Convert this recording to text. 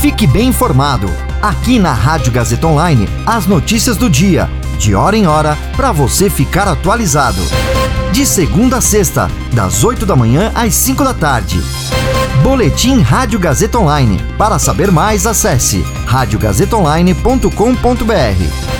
Fique bem informado. Aqui na Rádio Gazeta Online, as notícias do dia, de hora em hora, para você ficar atualizado. De segunda a sexta, das 8 da manhã às 5 da tarde. Boletim Rádio Gazeta Online. Para saber mais, acesse radiogazetaonline.com.br.